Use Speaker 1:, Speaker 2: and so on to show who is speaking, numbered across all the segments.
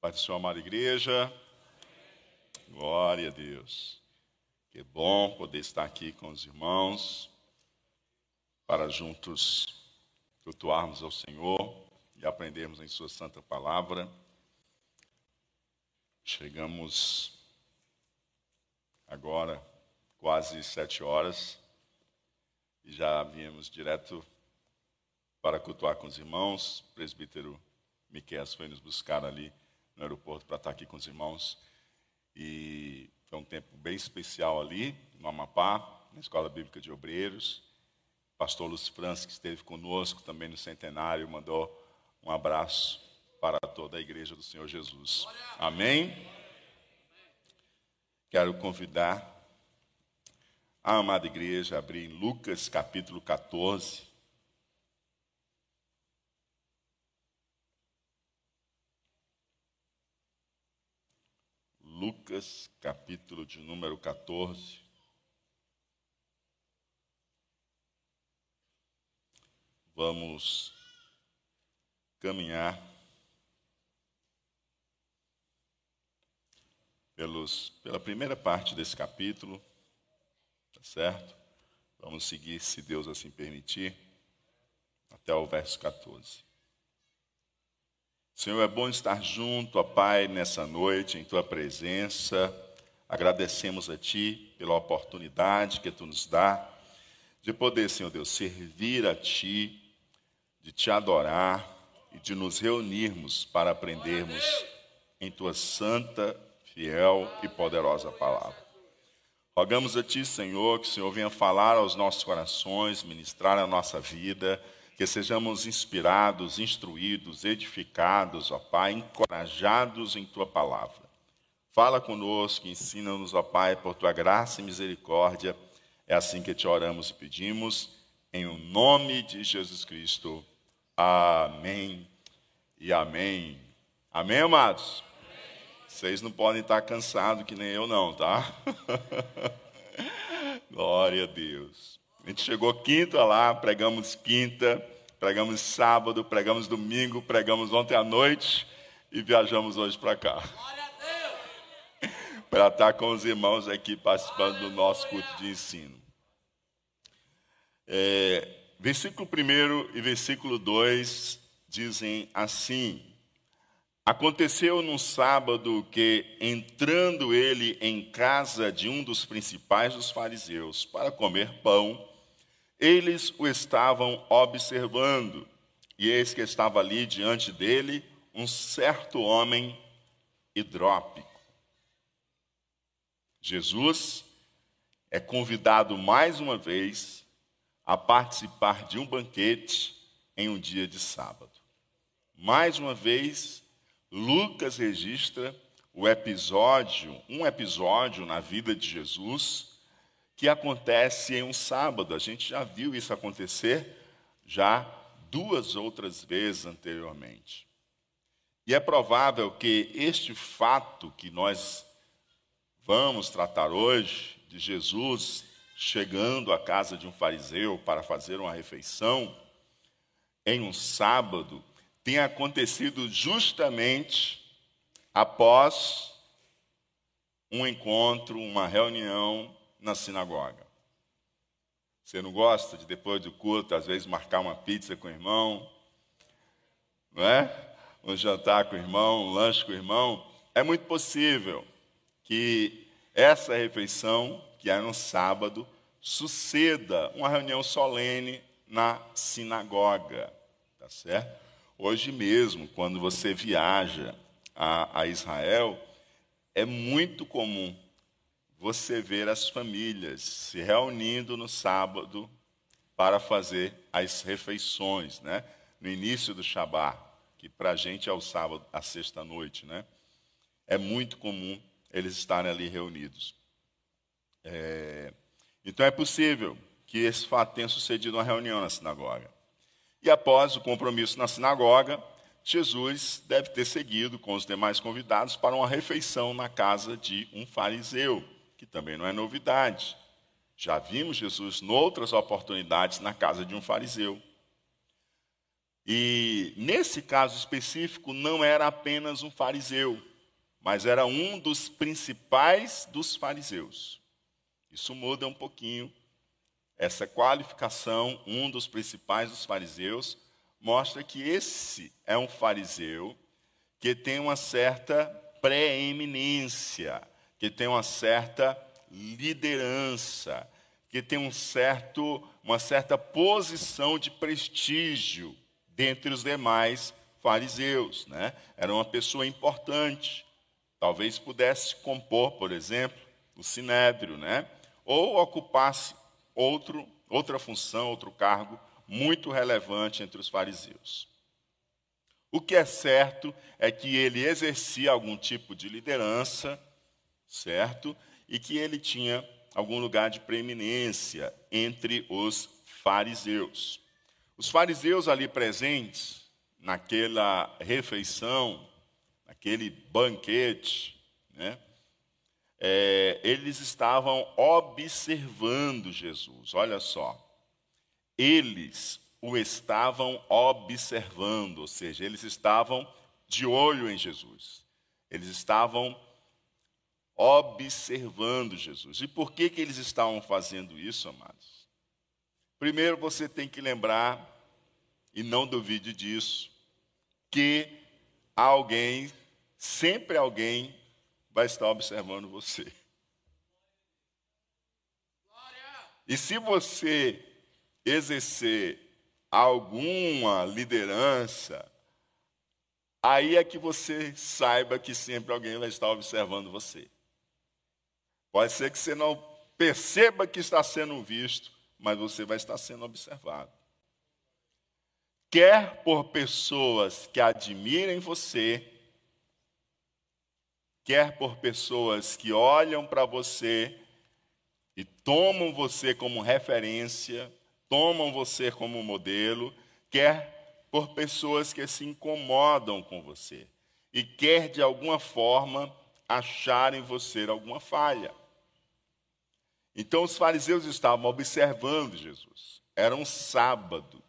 Speaker 1: Pai do Senhor, amada igreja. Glória a Deus. Que bom poder estar aqui com os irmãos para juntos cultuarmos ao Senhor e aprendermos em Sua Santa Palavra. Chegamos agora quase sete horas e já viemos direto para cultuar com os irmãos. O presbítero Miquel foi nos buscar ali no aeroporto para estar aqui com os irmãos. E foi um tempo bem especial ali, no Amapá, na Escola Bíblica de Obreiros. O pastor Luz França, que esteve conosco também no centenário, mandou um abraço para toda a igreja do Senhor Jesus. Amém? Quero convidar a amada igreja a abrir em Lucas capítulo 14. Lucas, capítulo de número 14. Vamos caminhar pelos, pela primeira parte desse capítulo, tá certo? Vamos seguir, se Deus assim permitir, até o verso 14. Senhor, é bom estar junto, ó Pai, nessa noite, em Tua presença. Agradecemos a Ti pela oportunidade que Tu nos dá de poder, Senhor Deus, servir a Ti, de Te adorar e de nos reunirmos para aprendermos em Tua santa, fiel e poderosa palavra. Rogamos a Ti, Senhor, que o Senhor venha falar aos nossos corações, ministrar a nossa vida que sejamos inspirados, instruídos, edificados, ó Pai, encorajados em tua palavra. Fala conosco, ensina-nos, ó Pai, por tua graça e misericórdia. É assim que te oramos e pedimos, em o nome de Jesus Cristo. Amém e amém. Amém, amados? Vocês não podem estar cansados que nem eu, não, tá? Glória a Deus. A gente chegou quinta lá, pregamos quinta, pregamos sábado, pregamos domingo, pregamos ontem à noite e viajamos hoje para cá. para estar com os irmãos aqui participando do nosso culto de ensino. É, versículo 1 e versículo 2 dizem assim: Aconteceu num sábado que, entrando ele em casa de um dos principais dos fariseus para comer pão, eles o estavam observando, e eis que estava ali diante dele um certo homem hidrópico. Jesus é convidado mais uma vez a participar de um banquete em um dia de sábado. Mais uma vez, Lucas registra o episódio, um episódio na vida de Jesus que acontece em um sábado. A gente já viu isso acontecer já duas outras vezes anteriormente. E é provável que este fato que nós vamos tratar hoje, de Jesus chegando à casa de um fariseu para fazer uma refeição, em um sábado, tenha acontecido justamente após um encontro, uma reunião na sinagoga. Você não gosta de, depois do culto, às vezes marcar uma pizza com o irmão, não é? Um jantar com o irmão, um lanche com o irmão? É muito possível que essa refeição, que é no sábado, suceda uma reunião solene na sinagoga, tá certo? Hoje mesmo, quando você viaja a, a Israel, é muito comum você ver as famílias se reunindo no sábado para fazer as refeições, né? No início do Shabat, que para a gente é o sábado, a sexta-noite, né? É muito comum eles estarem ali reunidos. É... Então é possível que esse fato tenha sucedido uma reunião na sinagoga. E após o compromisso na sinagoga, Jesus deve ter seguido com os demais convidados para uma refeição na casa de um fariseu que também não é novidade. Já vimos Jesus noutras oportunidades na casa de um fariseu. E nesse caso específico, não era apenas um fariseu, mas era um dos principais dos fariseus. Isso muda um pouquinho. Essa qualificação, um dos principais dos fariseus, mostra que esse é um fariseu que tem uma certa preeminência, que tem uma certa liderança, que tem um certo, uma certa posição de prestígio dentre os demais fariseus. Né? Era uma pessoa importante. Talvez pudesse compor, por exemplo, o sinédrio, né? ou ocupasse outro, outra função, outro cargo muito relevante entre os fariseus. O que é certo é que ele exercia algum tipo de liderança, certo? E que ele tinha algum lugar de preeminência entre os fariseus. Os fariseus ali presentes, naquela refeição, naquele banquete, né, é, eles estavam observando Jesus. Olha só. Eles o estavam observando, ou seja, eles estavam de olho em Jesus. Eles estavam observando Jesus. E por que, que eles estavam fazendo isso, amados? Primeiro você tem que lembrar, e não duvide disso, que alguém, sempre alguém, vai estar observando você. E se você exercer alguma liderança, aí é que você saiba que sempre alguém vai estar observando você. Pode ser que você não perceba que está sendo visto, mas você vai estar sendo observado. Quer por pessoas que admirem você, quer por pessoas que olham para você e tomam você como referência, tomam você como modelo, quer por pessoas que se incomodam com você e quer de alguma forma achar em você alguma falha. Então os fariseus estavam observando Jesus. Era um sábado.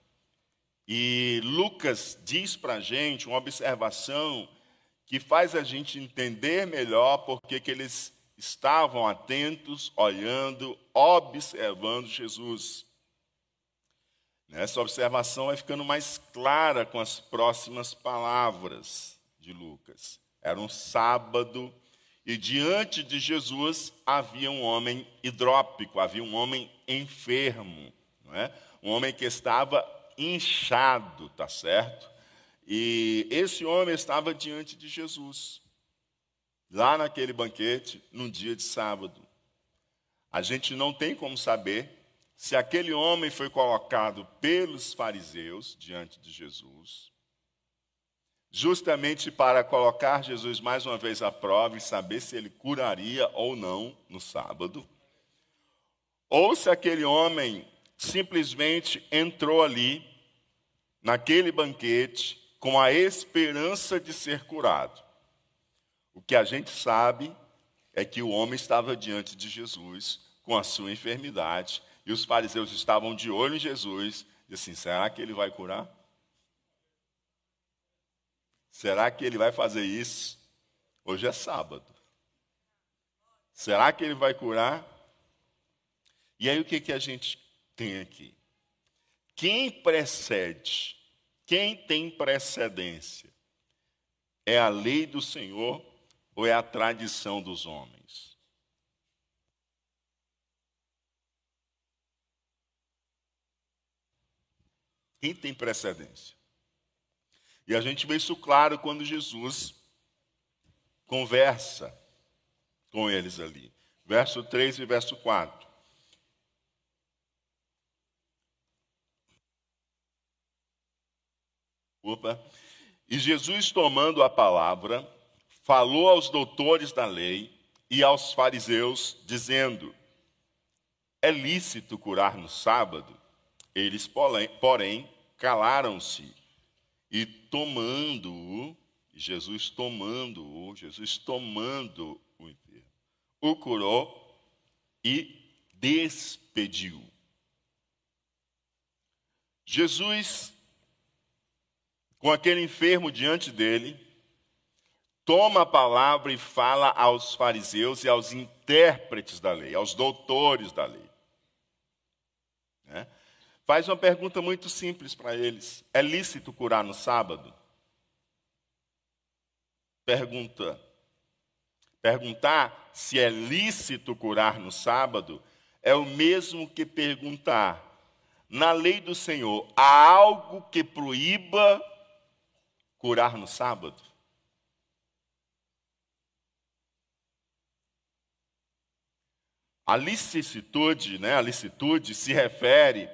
Speaker 1: E Lucas diz para a gente uma observação que faz a gente entender melhor porque que eles estavam atentos, olhando, observando Jesus. Essa observação vai ficando mais clara com as próximas palavras de Lucas. Era um sábado e diante de Jesus havia um homem hidrópico, havia um homem enfermo, não é? um homem que estava inchado, tá certo? E esse homem estava diante de Jesus, lá naquele banquete, num dia de sábado. A gente não tem como saber se aquele homem foi colocado pelos fariseus diante de Jesus justamente para colocar Jesus mais uma vez à prova e saber se ele curaria ou não no sábado, ou se aquele homem simplesmente entrou ali, naquele banquete, com a esperança de ser curado. O que a gente sabe é que o homem estava diante de Jesus com a sua enfermidade e os fariseus estavam de olho em Jesus e assim, será que ele vai curar? Será que ele vai fazer isso? Hoje é sábado. Será que ele vai curar? E aí o que, que a gente tem aqui? Quem precede, quem tem precedência? É a lei do Senhor ou é a tradição dos homens? Quem tem precedência? E a gente vê isso claro quando Jesus conversa com eles ali. Verso 3 e verso 4. Opa. E Jesus, tomando a palavra, falou aos doutores da lei e aos fariseus, dizendo: É lícito curar no sábado? Eles, porém, calaram-se e tomando-o, Jesus tomando-o, Jesus tomando o enfermo, o curou e despediu. Jesus com aquele enfermo diante dele, toma a palavra e fala aos fariseus e aos intérpretes da lei, aos doutores da lei. Né? Faz uma pergunta muito simples para eles: é lícito curar no sábado? Pergunta. Perguntar se é lícito curar no sábado é o mesmo que perguntar: na lei do Senhor há algo que proíba curar no sábado? A licitude, né, a licitude se refere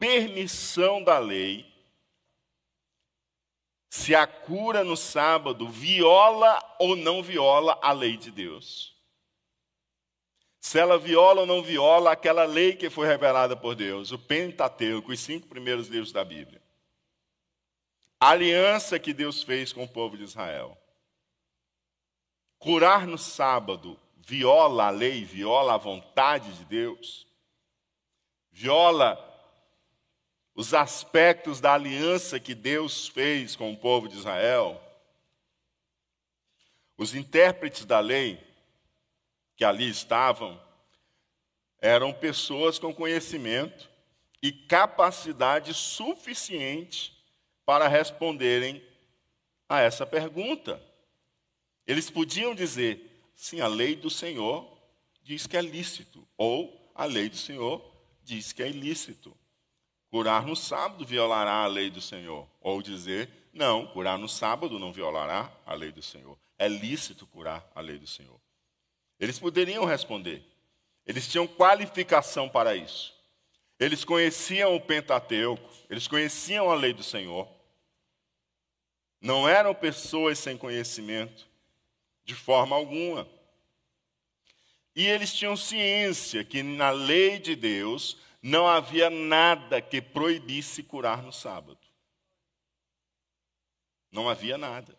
Speaker 1: permissão da lei se a cura no sábado viola ou não viola a lei de Deus. Se ela viola ou não viola aquela lei que foi revelada por Deus, o Pentateuco, os cinco primeiros livros da Bíblia. A aliança que Deus fez com o povo de Israel. Curar no sábado viola a lei, viola a vontade de Deus, viola os aspectos da aliança que Deus fez com o povo de Israel. Os intérpretes da lei que ali estavam eram pessoas com conhecimento e capacidade suficiente para responderem a essa pergunta. Eles podiam dizer: Sim, a lei do Senhor diz que é lícito, ou a lei do Senhor diz que é ilícito. Curar no sábado violará a lei do Senhor, ou dizer, não, curar no sábado não violará a lei do Senhor. É lícito curar a lei do Senhor. Eles poderiam responder. Eles tinham qualificação para isso. Eles conheciam o Pentateuco, eles conheciam a lei do Senhor. Não eram pessoas sem conhecimento de forma alguma. E eles tinham ciência que na lei de Deus não havia nada que proibisse curar no sábado. Não havia nada.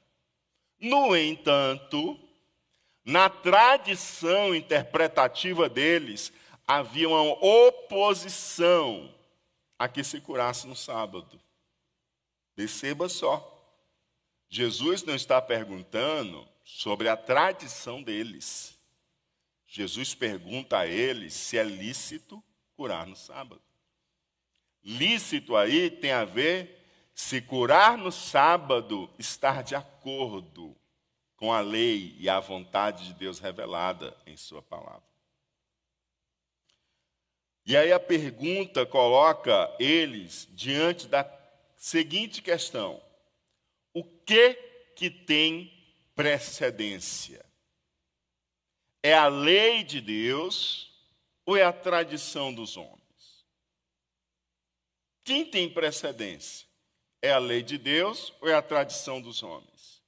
Speaker 1: No entanto, na tradição interpretativa deles, havia uma oposição a que se curasse no sábado. Perceba só. Jesus não está perguntando sobre a tradição deles. Jesus pergunta a eles se é lícito curar no sábado. Lícito aí tem a ver se curar no sábado estar de acordo com a lei e a vontade de Deus revelada em Sua palavra. E aí a pergunta coloca eles diante da seguinte questão: o que que tem precedência? É a lei de Deus ou é a tradição dos homens? Quem tem precedência? É a lei de Deus ou é a tradição dos homens?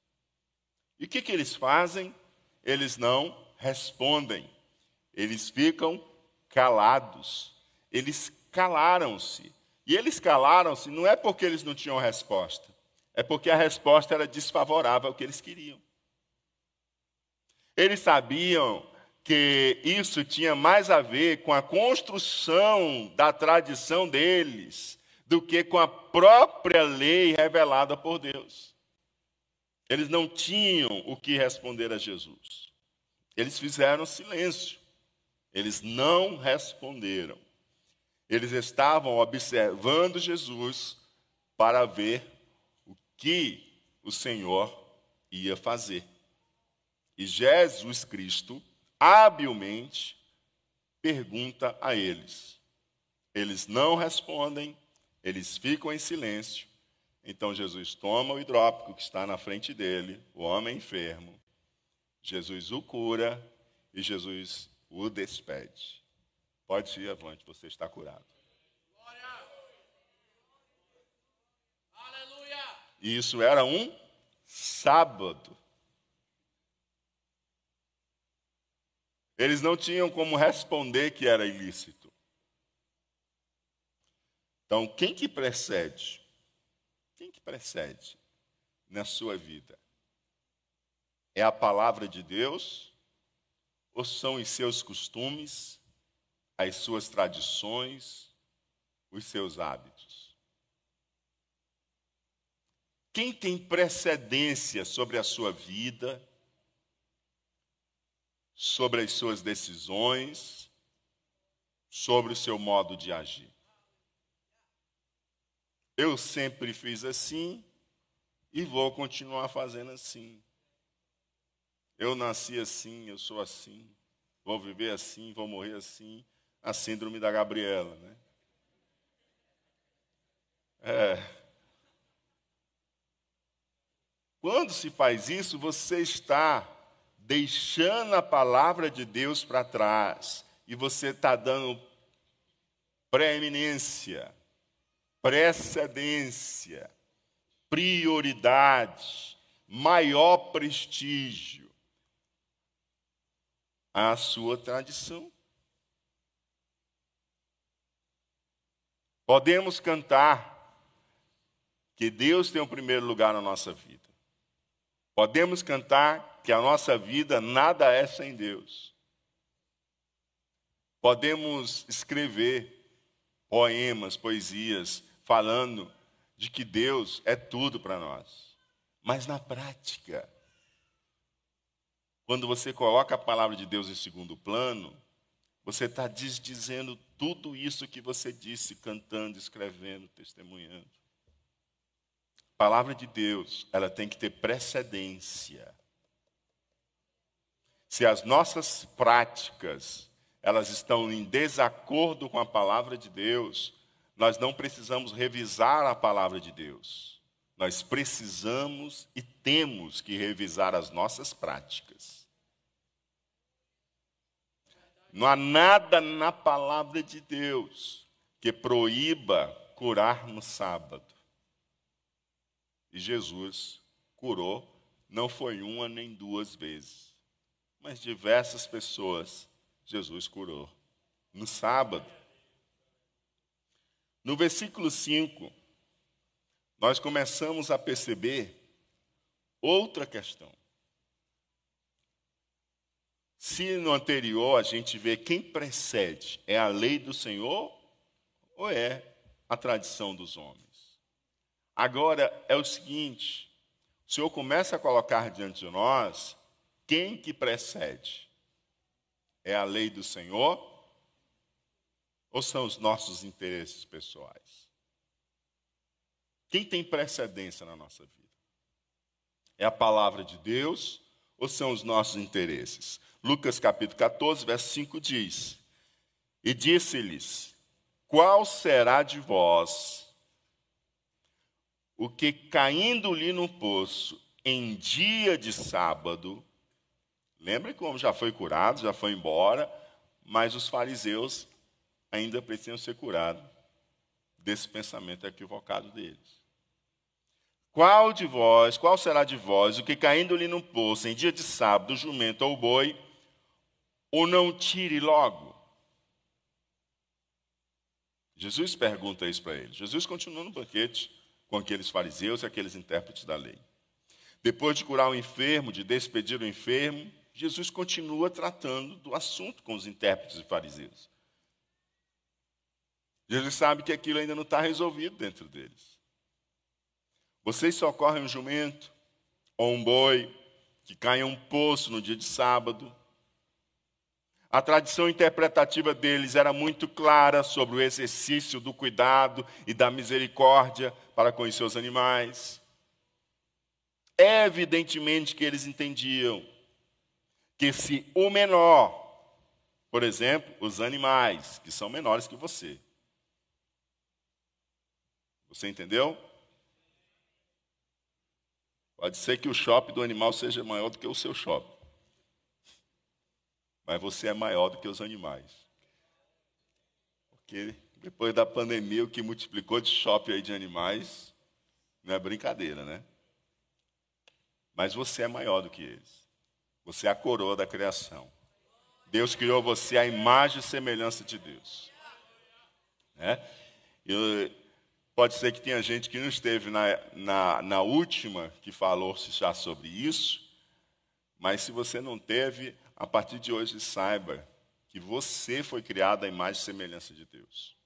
Speaker 1: E o que, que eles fazem? Eles não respondem, eles ficam calados, eles calaram-se. E eles calaram-se não é porque eles não tinham resposta, é porque a resposta era desfavorável ao que eles queriam. Eles sabiam que isso tinha mais a ver com a construção da tradição deles do que com a própria lei revelada por Deus. Eles não tinham o que responder a Jesus. Eles fizeram silêncio. Eles não responderam. Eles estavam observando Jesus para ver que o Senhor ia fazer. E Jesus Cristo, habilmente, pergunta a eles. Eles não respondem, eles ficam em silêncio. Então Jesus toma o hidrópico que está na frente dele, o homem enfermo. Jesus o cura e Jesus o despede. Pode ir avante, você está curado. E isso era um sábado. Eles não tinham como responder que era ilícito. Então, quem que precede? Quem que precede na sua vida? É a palavra de Deus? Ou são os seus costumes, as suas tradições, os seus hábitos? Quem tem precedência sobre a sua vida, sobre as suas decisões, sobre o seu modo de agir? Eu sempre fiz assim e vou continuar fazendo assim. Eu nasci assim, eu sou assim, vou viver assim, vou morrer assim. A síndrome da Gabriela, né? É. Quando se faz isso, você está deixando a palavra de Deus para trás e você está dando preeminência, precedência, prioridade, maior prestígio à sua tradição. Podemos cantar que Deus tem o primeiro lugar na nossa vida. Podemos cantar que a nossa vida nada é sem Deus. Podemos escrever poemas, poesias, falando de que Deus é tudo para nós. Mas na prática, quando você coloca a palavra de Deus em segundo plano, você está desdizendo tudo isso que você disse, cantando, escrevendo, testemunhando. A palavra de Deus, ela tem que ter precedência. Se as nossas práticas, elas estão em desacordo com a palavra de Deus, nós não precisamos revisar a palavra de Deus. Nós precisamos e temos que revisar as nossas práticas. Não há nada na palavra de Deus que proíba curar no sábado. E Jesus curou, não foi uma nem duas vezes, mas diversas pessoas Jesus curou no sábado. No versículo 5, nós começamos a perceber outra questão. Se no anterior a gente vê quem precede, é a lei do Senhor ou é a tradição dos homens? Agora é o seguinte: o Senhor começa a colocar diante de nós quem que precede? É a lei do Senhor ou são os nossos interesses pessoais? Quem tem precedência na nossa vida? É a palavra de Deus ou são os nossos interesses? Lucas capítulo 14, verso 5 diz: E disse-lhes: Qual será de vós o que caindo-lhe no poço em dia de sábado, lembra como já foi curado, já foi embora, mas os fariseus ainda precisam ser curados desse pensamento equivocado deles. Qual de vós, qual será de vós o que caindo-lhe no poço em dia de sábado, jumento ou boi, ou não tire logo? Jesus pergunta isso para ele. Jesus continua no banquete com aqueles fariseus e aqueles intérpretes da lei. Depois de curar o enfermo, de despedir o enfermo, Jesus continua tratando do assunto com os intérpretes e fariseus. Jesus sabe que aquilo ainda não está resolvido dentro deles. Vocês socorrem um jumento ou um boi que cai em um poço no dia de sábado. A tradição interpretativa deles era muito clara sobre o exercício do cuidado e da misericórdia para com os seus animais. Evidentemente que eles entendiam que se o menor, por exemplo, os animais, que são menores que você, você entendeu? Pode ser que o shopping do animal seja maior do que o seu shopping. Mas você é maior do que os animais. Porque depois da pandemia, o que multiplicou de shopping aí de animais não é brincadeira, né? Mas você é maior do que eles. Você é a coroa da criação. Deus criou você à imagem e semelhança de Deus. Né? Pode ser que tenha gente que não esteve na, na, na última que falou-se já sobre isso, mas se você não teve, a partir de hoje saiba que você foi criado à imagem e semelhança de Deus.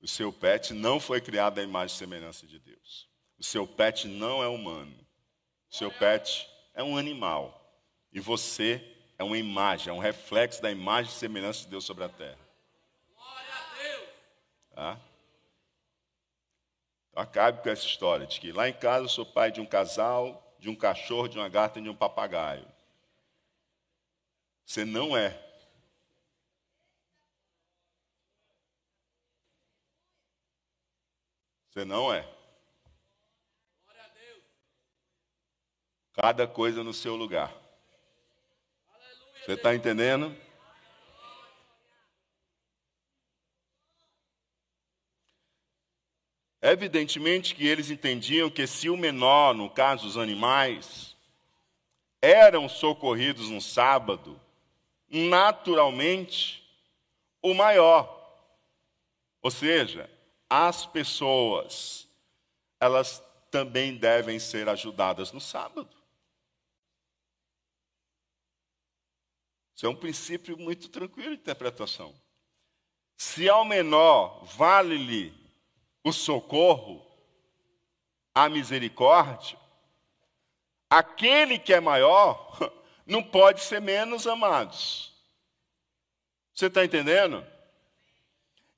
Speaker 1: O seu pet não foi criado à imagem e semelhança de Deus. O seu pet não é humano. O seu pet é um animal. E você é uma imagem, é um reflexo da imagem e semelhança de Deus sobre a terra. Glória a Deus. Tá? Acabe com essa história de que lá em casa eu sou pai de um casal, de um cachorro, de uma gata e de um papagaio. Você não é. Você não é. Cada coisa no seu lugar. Você está entendendo? Evidentemente que eles entendiam que se o menor, no caso os animais, eram socorridos no sábado, naturalmente o maior. Ou seja, as pessoas, elas também devem ser ajudadas no sábado. Isso é um princípio muito tranquilo de interpretação. Se ao menor vale-lhe o socorro, a misericórdia, aquele que é maior não pode ser menos amados. Você está entendendo?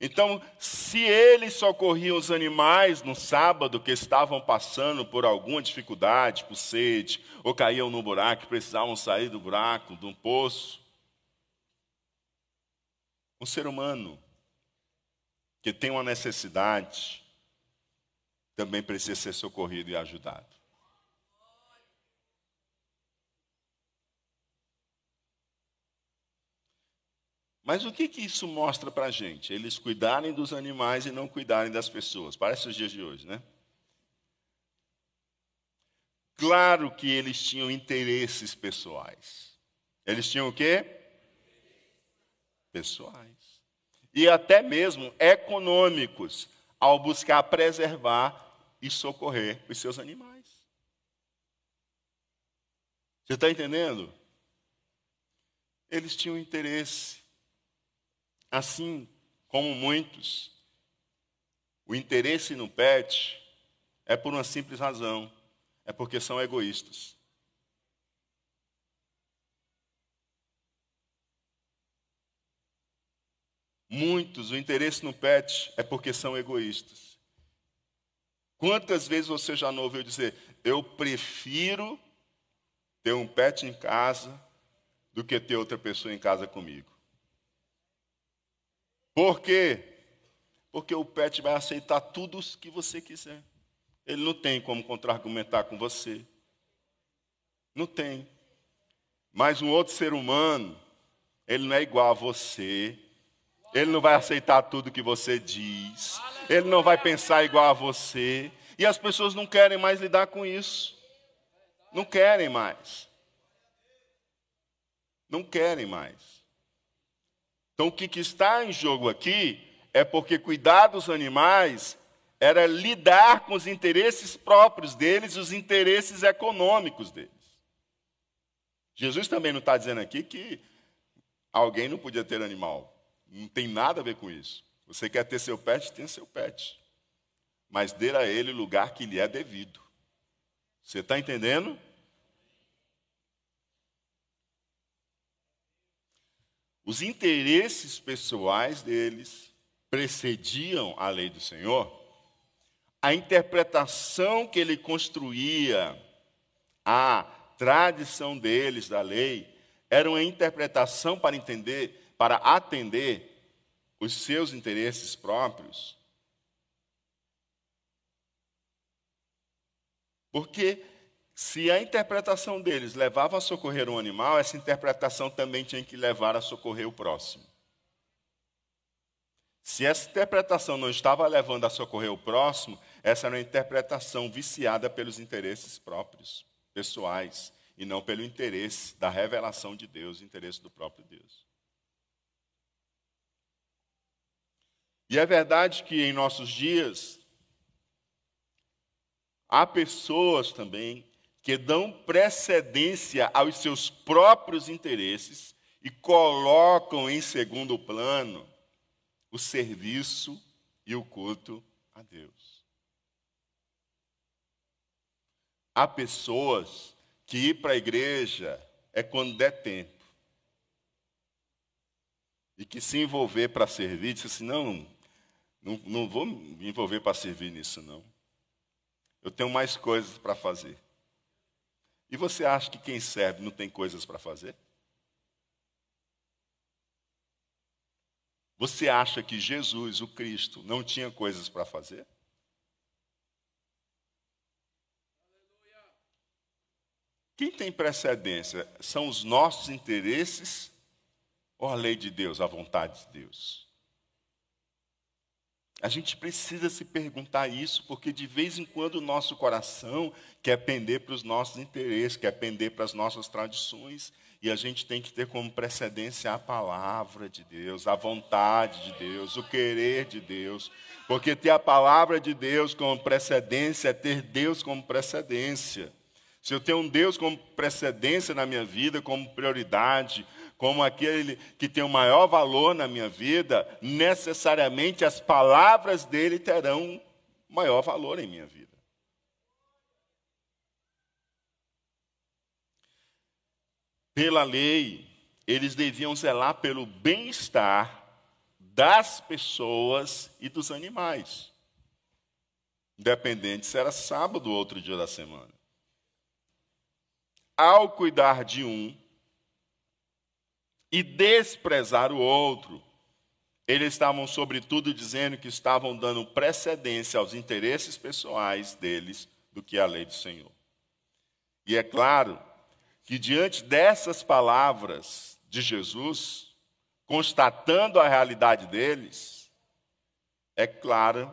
Speaker 1: Então, se eles socorriam os animais no sábado que estavam passando por alguma dificuldade, por sede, ou caíam no buraco, precisavam sair do buraco, de um poço, um ser humano que tem uma necessidade também precisa ser socorrido e ajudado. Mas o que, que isso mostra para a gente? Eles cuidarem dos animais e não cuidarem das pessoas. Parece os dias de hoje, né? Claro que eles tinham interesses pessoais. Eles tinham o quê? Pessoais e até mesmo econômicos ao buscar preservar e socorrer os seus animais. Você está entendendo? Eles tinham interesse, assim como muitos. O interesse no pet é por uma simples razão: é porque são egoístas. Muitos, o interesse no pet é porque são egoístas. Quantas vezes você já não ouviu dizer, eu prefiro ter um pet em casa do que ter outra pessoa em casa comigo? Por quê? Porque o pet vai aceitar tudo o que você quiser. Ele não tem como contra-argumentar com você. Não tem. Mas um outro ser humano, ele não é igual a você, ele não vai aceitar tudo que você diz. Ele não vai pensar igual a você. E as pessoas não querem mais lidar com isso. Não querem mais. Não querem mais. Então, o que, está em jogo aqui é porque cuidar dos animais era lidar com os interesses próprios deles e os interesses econômicos deles. Jesus também não está dizendo aqui que alguém não podia ter animal. Não tem nada a ver com isso. Você quer ter seu pet, tenha seu pet. Mas dê a ele o lugar que lhe é devido. Você está entendendo? Os interesses pessoais deles precediam a lei do Senhor. A interpretação que ele construía, a tradição deles da lei, era uma interpretação para entender para atender os seus interesses próprios. Porque se a interpretação deles levava a socorrer um animal, essa interpretação também tinha que levar a socorrer o próximo. Se essa interpretação não estava levando a socorrer o próximo, essa era uma interpretação viciada pelos interesses próprios, pessoais, e não pelo interesse da revelação de Deus, interesse do próprio Deus. E é verdade que em nossos dias há pessoas também que dão precedência aos seus próprios interesses e colocam em segundo plano o serviço e o culto a Deus. há pessoas que ir para a igreja é quando der tempo. E que se envolver para servir, disse assim, não, não, não vou me envolver para servir nisso, não. Eu tenho mais coisas para fazer. E você acha que quem serve não tem coisas para fazer? Você acha que Jesus, o Cristo, não tinha coisas para fazer? Quem tem precedência são os nossos interesses ou a lei de Deus, a vontade de Deus? A gente precisa se perguntar isso, porque de vez em quando o nosso coração quer pender para os nossos interesses, quer pender para as nossas tradições, e a gente tem que ter como precedência a palavra de Deus, a vontade de Deus, o querer de Deus. Porque ter a palavra de Deus como precedência é ter Deus como precedência. Se eu tenho um Deus como precedência na minha vida, como prioridade, como aquele que tem o maior valor na minha vida, necessariamente as palavras dele terão maior valor em minha vida. Pela lei, eles deviam zelar pelo bem-estar das pessoas e dos animais, independente se era sábado ou outro dia da semana ao cuidar de um e desprezar o outro, eles estavam, sobretudo, dizendo que estavam dando precedência aos interesses pessoais deles do que a lei do Senhor. E é claro que, diante dessas palavras de Jesus, constatando a realidade deles, é claro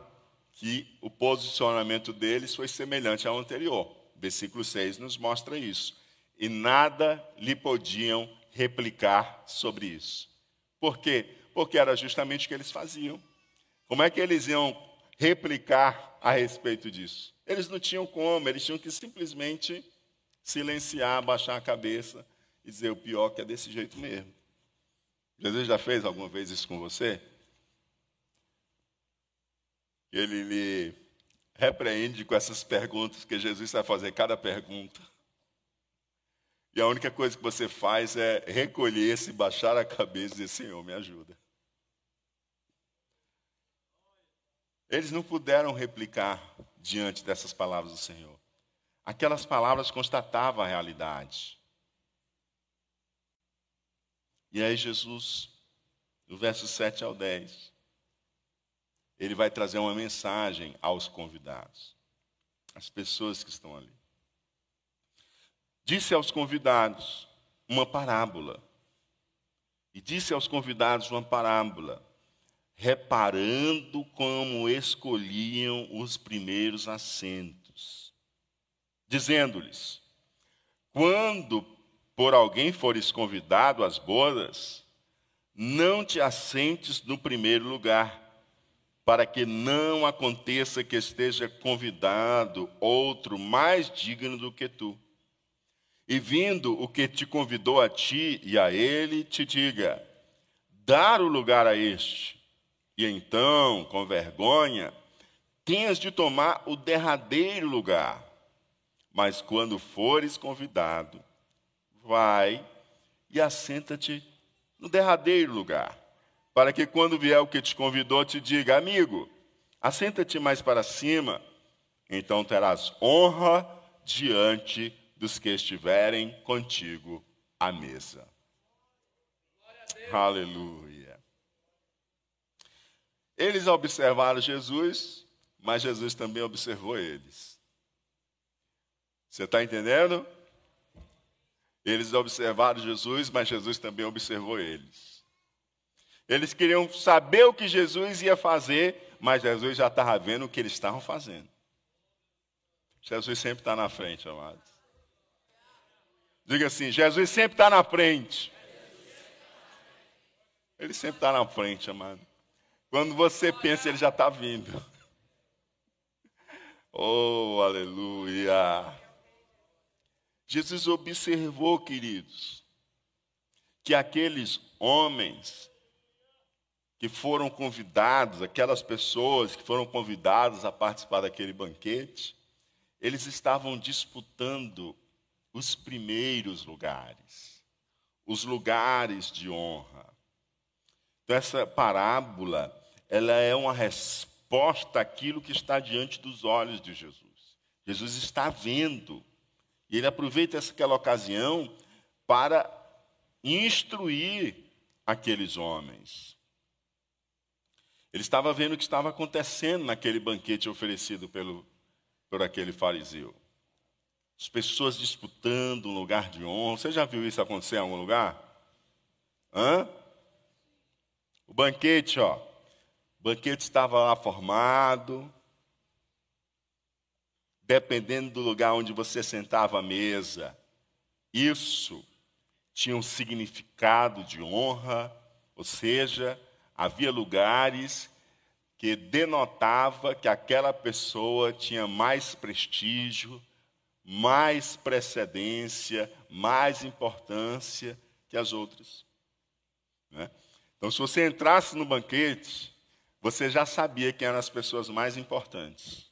Speaker 1: que o posicionamento deles foi semelhante ao anterior. Versículo 6 nos mostra isso e nada lhe podiam replicar sobre isso. Por quê? Porque era justamente o que eles faziam. Como é que eles iam replicar a respeito disso? Eles não tinham como, eles tinham que simplesmente silenciar, baixar a cabeça e dizer o pior que é desse jeito mesmo. Jesus já fez alguma vez isso com você? Ele lhe repreende com essas perguntas, que Jesus vai fazer cada pergunta. E a única coisa que você faz é recolher-se, baixar a cabeça e dizer: Senhor, me ajuda. Eles não puderam replicar diante dessas palavras do Senhor. Aquelas palavras constatavam a realidade. E aí, Jesus, no verso 7 ao 10, ele vai trazer uma mensagem aos convidados, às pessoas que estão ali disse aos convidados uma parábola. E disse aos convidados uma parábola, reparando como escolhiam os primeiros assentos, dizendo-lhes: Quando por alguém fores convidado às bodas, não te assentes no primeiro lugar, para que não aconteça que esteja convidado outro mais digno do que tu e vindo o que te convidou a ti e a ele, te diga: dar o lugar a este. E então, com vergonha, tenhas de tomar o derradeiro lugar. Mas quando fores convidado, vai e assenta-te no derradeiro lugar, para que quando vier o que te convidou, te diga: amigo, assenta-te mais para cima, então terás honra diante de dos que estiverem contigo à mesa. Aleluia. Eles observaram Jesus, mas Jesus também observou eles. Você está entendendo? Eles observaram Jesus, mas Jesus também observou eles. Eles queriam saber o que Jesus ia fazer, mas Jesus já estava vendo o que eles estavam fazendo. Jesus sempre está na frente, amados. Diga assim: Jesus sempre está na frente. Ele sempre está na frente, amado. Quando você pensa, ele já está vindo. Oh, aleluia. Jesus observou, queridos, que aqueles homens que foram convidados, aquelas pessoas que foram convidadas a participar daquele banquete, eles estavam disputando os primeiros lugares, os lugares de honra. Então essa parábola, ela é uma resposta àquilo que está diante dos olhos de Jesus. Jesus está vendo. E ele aproveita aquela ocasião para instruir aqueles homens. Ele estava vendo o que estava acontecendo naquele banquete oferecido pelo, por aquele fariseu. As pessoas disputando um lugar de honra. Você já viu isso acontecer em algum lugar? Hã? O banquete, ó. O banquete estava lá formado. Dependendo do lugar onde você sentava à mesa, isso tinha um significado de honra, ou seja, havia lugares que denotava que aquela pessoa tinha mais prestígio, mais precedência, mais importância que as outras. Né? Então, se você entrasse no banquete, você já sabia quem eram as pessoas mais importantes.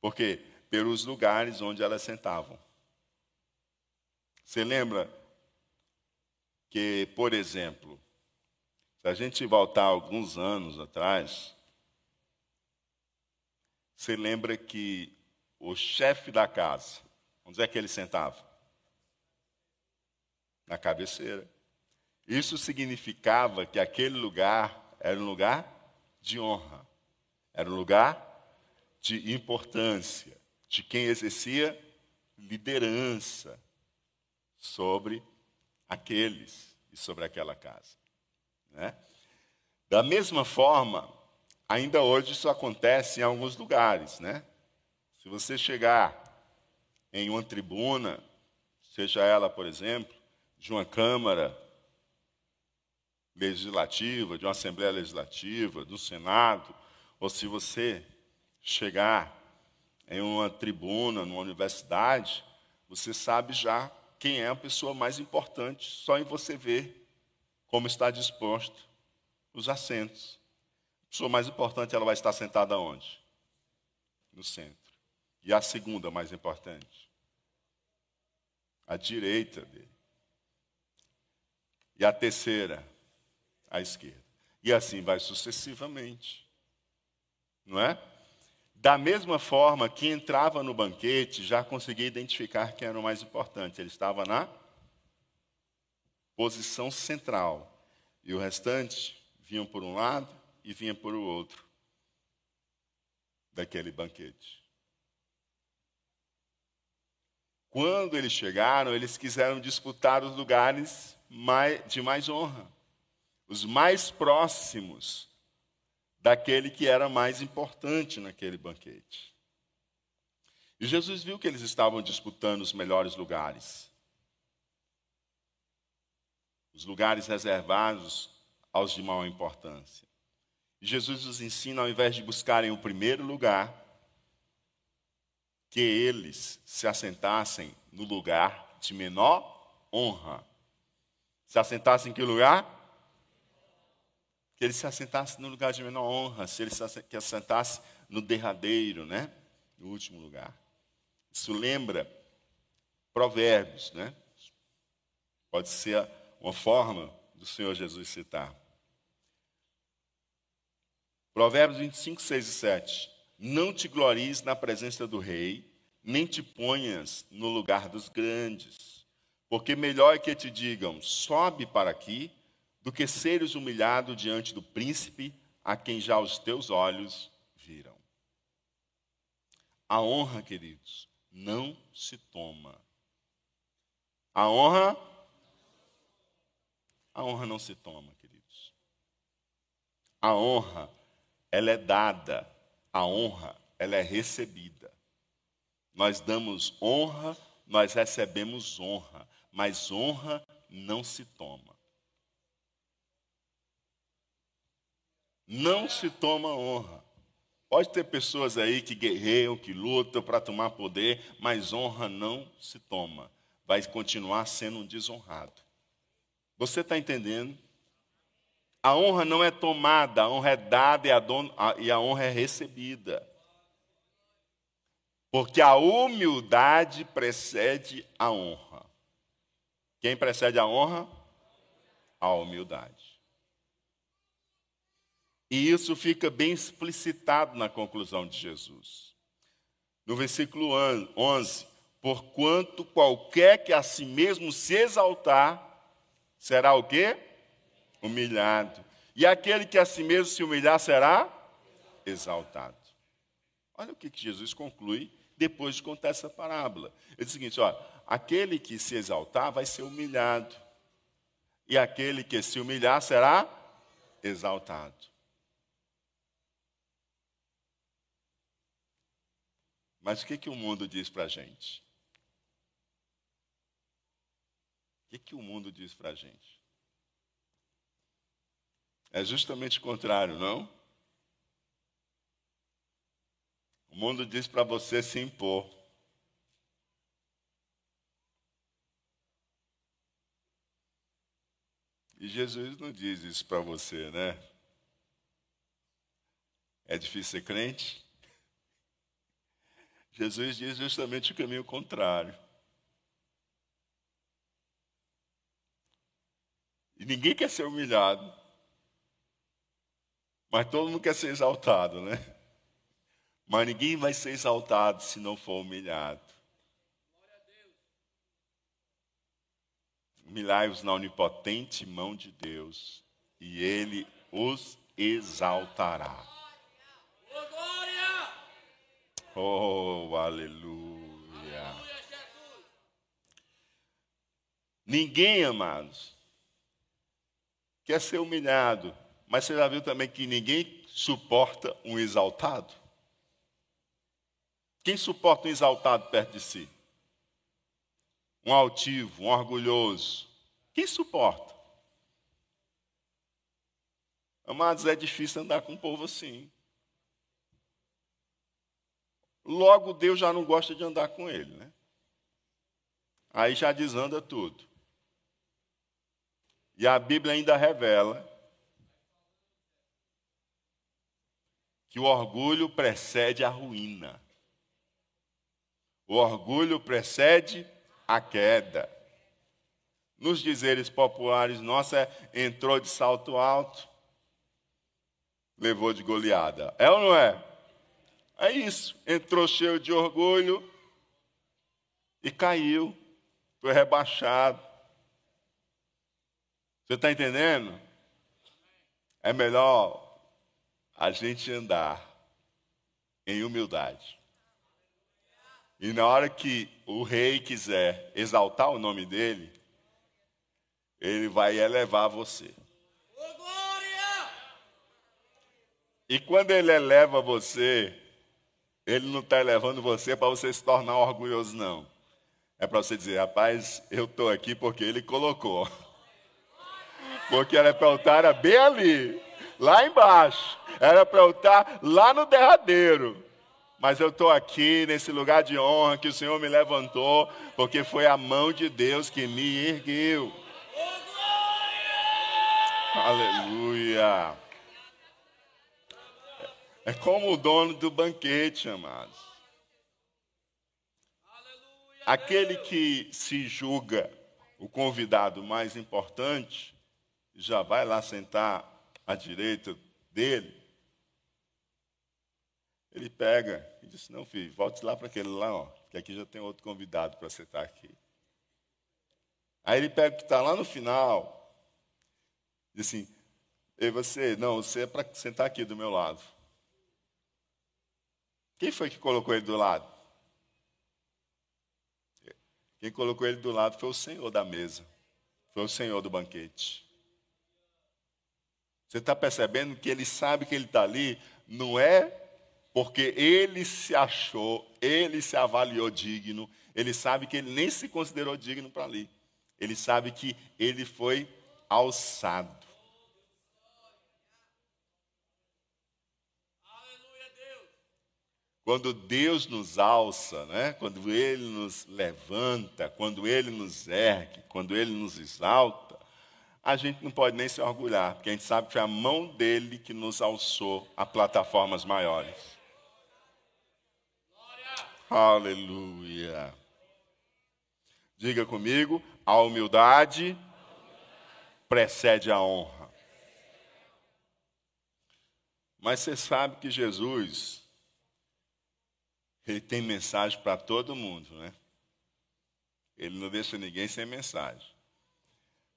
Speaker 1: Por quê? Pelos lugares onde elas sentavam. Você lembra que, por exemplo, se a gente voltar alguns anos atrás, você lembra que o chefe da casa, onde é que ele sentava? Na cabeceira. Isso significava que aquele lugar era um lugar de honra, era um lugar de importância, de quem exercia liderança sobre aqueles e sobre aquela casa. Né? Da mesma forma, ainda hoje isso acontece em alguns lugares. Né? Se você chegar em uma tribuna, seja ela, por exemplo, de uma Câmara legislativa, de uma Assembleia Legislativa, do Senado, ou se você chegar em uma tribuna, numa universidade, você sabe já quem é a pessoa mais importante, só em você ver como está disposto os assentos. A pessoa mais importante, ela vai estar sentada onde? No centro. E a segunda mais importante? À direita dele. E a terceira? À esquerda. E assim vai sucessivamente. Não é? Da mesma forma, que entrava no banquete já conseguia identificar quem era o mais importante. Ele estava na posição central. E o restante vinham por um lado e vinha por o outro daquele banquete. Quando eles chegaram, eles quiseram disputar os lugares de mais honra, os mais próximos daquele que era mais importante naquele banquete. E Jesus viu que eles estavam disputando os melhores lugares. Os lugares reservados aos de maior importância. E Jesus nos ensina, ao invés de buscarem o primeiro lugar, que eles se assentassem no lugar de menor honra. Se assentassem em que lugar? que ele se assentasse no lugar de menor honra, se ele se assentasse no derradeiro, né? no último lugar. Isso lembra Provérbios, né? Pode ser uma forma do Senhor Jesus citar. Provérbios 25, 6 e 7. Não te glories na presença do rei, nem te ponhas no lugar dos grandes, porque melhor é que te digam: sobe para aqui, do que seres humilhado diante do príncipe a quem já os teus olhos viram. A honra, queridos, não se toma. A honra a honra não se toma, queridos. A honra ela é dada, a honra ela é recebida. Nós damos honra, nós recebemos honra, mas honra não se toma. não se toma honra. Pode ter pessoas aí que guerreiam, que lutam para tomar poder, mas honra não se toma. Vai continuar sendo um desonrado. Você está entendendo? A honra não é tomada, a honra é dada e a, don... e a honra é recebida. Porque a humildade precede a honra. Quem precede a honra? A humildade. E isso fica bem explicitado na conclusão de Jesus. No versículo 11: Porquanto qualquer que a si mesmo se exaltar, será o quê? Humilhado. E aquele que a si mesmo se humilhar será exaltado. Olha o que Jesus conclui depois de contar essa parábola. Ele diz o seguinte: ó, aquele que se exaltar vai ser humilhado, e aquele que se humilhar será exaltado. Mas o que, que o mundo diz para a gente? O que, que o mundo diz para a gente? É justamente o contrário, não? O mundo diz para você se impor. E Jesus não diz isso para você, né? É difícil ser crente? Jesus diz justamente o caminho contrário. E ninguém quer ser humilhado. Mas todo mundo quer ser exaltado, né? Mas ninguém vai ser exaltado se não for humilhado. Humilhai-os na onipotente mão de Deus, e Ele os exaltará. Oh, aleluia. Ninguém, amados, quer ser humilhado, mas você já viu também que ninguém suporta um exaltado? Quem suporta um exaltado perto de si? Um altivo, um orgulhoso. Quem suporta? Amados, é difícil andar com um povo assim. Logo, Deus já não gosta de andar com ele, né? Aí já desanda tudo. E a Bíblia ainda revela que o orgulho precede a ruína. O orgulho precede a queda. Nos dizeres populares, nossa, entrou de salto alto, levou de goleada. É ou não é? É isso. Entrou cheio de orgulho e caiu, foi rebaixado. Você está entendendo? É melhor a gente andar em humildade. E na hora que o rei quiser exaltar o nome dele, ele vai elevar você. E quando ele eleva você, ele não está elevando você para você se tornar orgulhoso, não. É para você dizer, rapaz, eu estou aqui porque ele colocou. Porque era para estar bem ali, lá embaixo. Era para eu estar lá no derradeiro mas eu estou aqui nesse lugar de honra que o Senhor me levantou, porque foi a mão de Deus que me ergueu. Aleluia. É como o dono do banquete, amados. Aquele que se julga o convidado mais importante, já vai lá sentar à direita dele ele pega e diz: Não, filho, volte lá para aquele lá, ó, que aqui já tem outro convidado para sentar aqui. Aí ele pega o que está lá no final, diz assim: Ei, você, não, você é para sentar aqui do meu lado. Quem foi que colocou ele do lado? Quem colocou ele do lado foi o Senhor da mesa, foi o Senhor do banquete. Você está percebendo que ele sabe que ele está ali, não é porque ele se achou, ele se avaliou digno, ele sabe que ele nem se considerou digno para ali. Ele sabe que ele foi alçado. Quando Deus nos alça, né? quando Ele nos levanta, quando Ele nos ergue, quando Ele nos exalta, a gente não pode nem se orgulhar, porque a gente sabe que foi a mão dele que nos alçou a plataformas maiores. Aleluia. Diga comigo, a humildade precede a honra. Mas você sabe que Jesus, ele tem mensagem para todo mundo, né? Ele não deixa ninguém sem mensagem.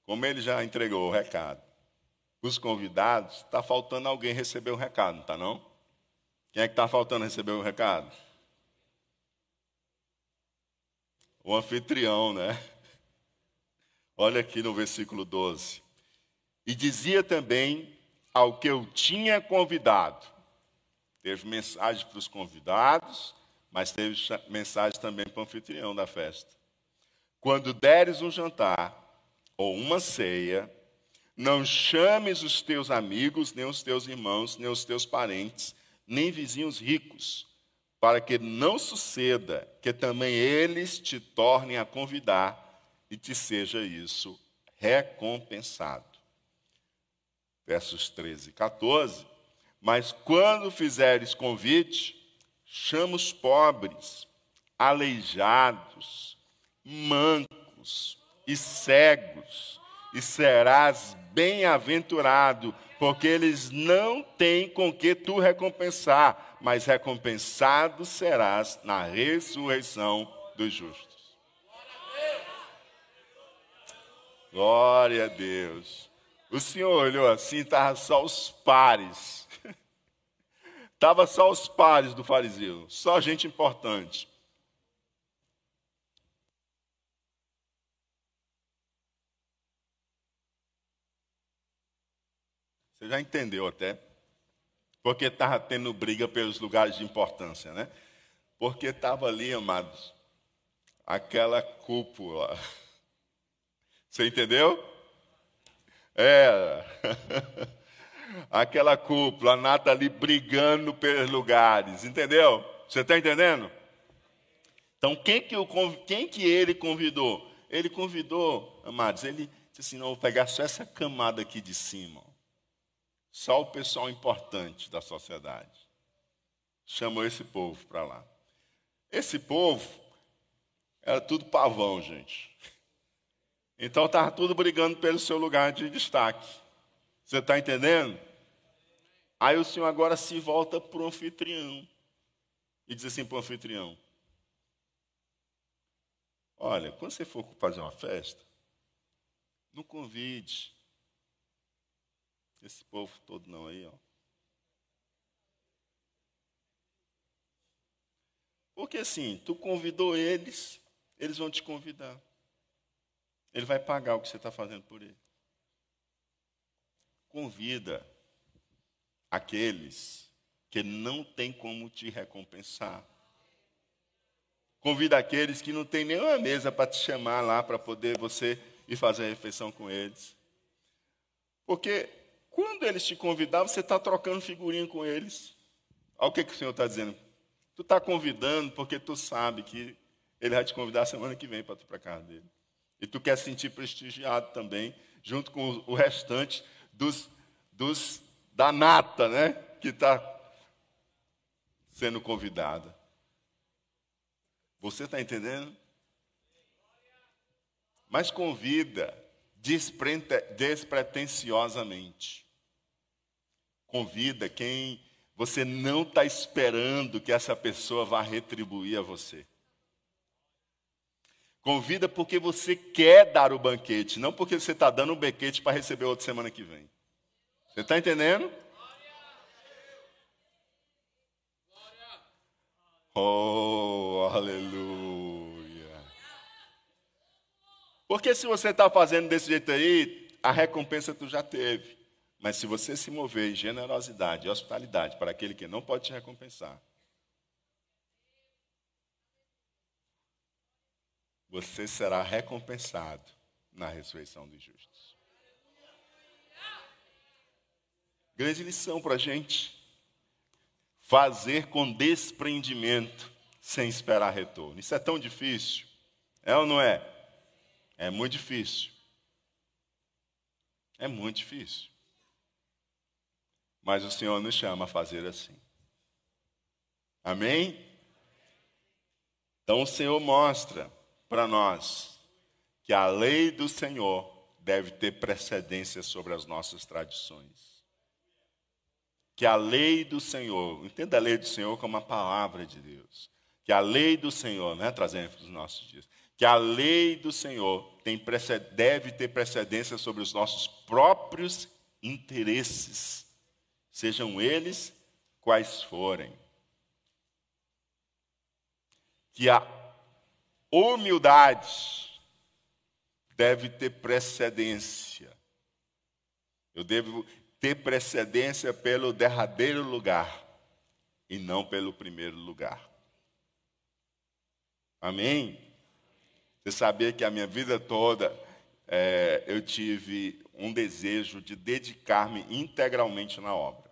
Speaker 1: Como ele já entregou o recado, os convidados, está faltando alguém receber o recado, não está não? Quem é que está faltando receber o recado? O anfitrião, né? Olha aqui no versículo 12. E dizia também ao que eu tinha convidado. Teve mensagem para os convidados, mas teve mensagem também para o anfitrião da festa. Quando deres um jantar ou uma ceia, não chames os teus amigos, nem os teus irmãos, nem os teus parentes, nem vizinhos ricos, para que não suceda que também eles te tornem a convidar e te seja isso recompensado. Versos 13 e 14. Mas quando fizeres convite, chama os pobres, aleijados, mancos e cegos, e serás bem-aventurado, porque eles não têm com que tu recompensar, mas recompensado serás na ressurreição dos justos. Glória a Deus. O Senhor olhou assim, estava só os pares. Estava só os pares do fariseu, só gente importante. Já entendeu até? Porque estava tendo briga pelos lugares de importância, né? Porque estava ali, amados, aquela cúpula. Você entendeu? É. Aquela cúpula, a nata ali brigando pelos lugares, entendeu? Você está entendendo? Então, quem que, quem que ele convidou? Ele convidou, amados, ele disse assim: não, vou pegar só essa camada aqui de cima. Só o pessoal importante da sociedade. Chamou esse povo para lá. Esse povo era tudo pavão, gente. Então estava tudo brigando pelo seu lugar de destaque. Você está entendendo? Aí o senhor agora se volta para o anfitrião e diz assim para o anfitrião: Olha, quando você for fazer uma festa, não convide esse povo todo não aí, ó. Porque assim, tu convidou eles, eles vão te convidar. Ele vai pagar o que você está fazendo por ele. Convida aqueles que não tem como te recompensar. Convida aqueles que não tem nenhuma mesa para te chamar lá para poder você ir fazer a refeição com eles. Porque quando eles te convidavam, você está trocando figurinha com eles. Olha o que, que o Senhor está dizendo. Tu está convidando porque tu sabe que ele vai te convidar semana que vem para tu para casa dele. E tu quer se sentir prestigiado também, junto com o restante dos, dos da nata, né? Que está sendo convidada. Você está entendendo? Mas convida despretensiosamente. Convida quem você não está esperando que essa pessoa vá retribuir a você. Convida porque você quer dar o banquete, não porque você está dando um banquete para receber outra semana que vem. Você está entendendo? Oh, aleluia. Porque se você está fazendo desse jeito aí, a recompensa tu já teve. Mas se você se mover em generosidade e hospitalidade para aquele que não pode te recompensar, você será recompensado na ressurreição dos justos. Grande lição para a gente. Fazer com desprendimento, sem esperar retorno. Isso é tão difícil. É ou não é? É muito difícil. É muito difícil. Mas o Senhor nos chama a fazer assim. Amém? Então o Senhor mostra para nós que a lei do Senhor deve ter precedência sobre as nossas tradições. Que a lei do Senhor, entenda a lei do Senhor como a palavra de Deus. Que a lei do Senhor, né, trazendo para os nossos dias, que a lei do Senhor tem, deve ter precedência sobre os nossos próprios interesses, sejam eles quais forem. Que a humildade deve ter precedência. Eu devo ter precedência pelo derradeiro lugar e não pelo primeiro lugar. Amém? Você sabia que a minha vida toda é, eu tive um desejo de dedicar-me integralmente na obra.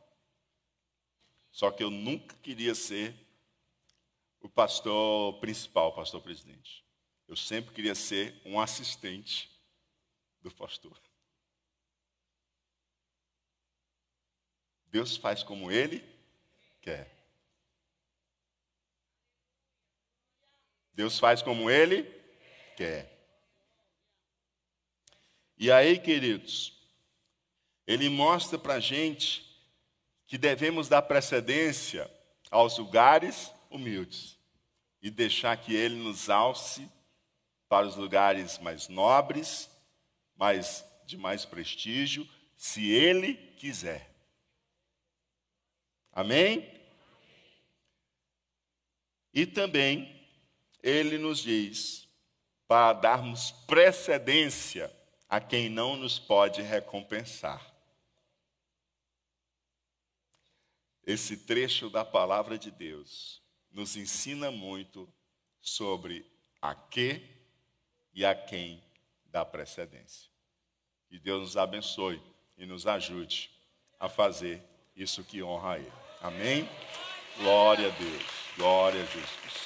Speaker 1: Só que eu nunca queria ser o pastor principal, pastor presidente. Eu sempre queria ser um assistente do pastor. Deus faz como Ele quer. Deus faz como Ele quer. E aí, queridos, ele mostra para a gente que devemos dar precedência aos lugares humildes e deixar que ele nos alce para os lugares mais nobres, mais de mais prestígio, se ele quiser. Amém? E também ele nos diz para darmos precedência a quem não nos pode recompensar. Esse trecho da palavra de Deus nos ensina muito sobre a que e a quem dá precedência. Que Deus nos abençoe e nos ajude a fazer isso que honra a Ele. Amém? Glória a Deus. Glória a Deus.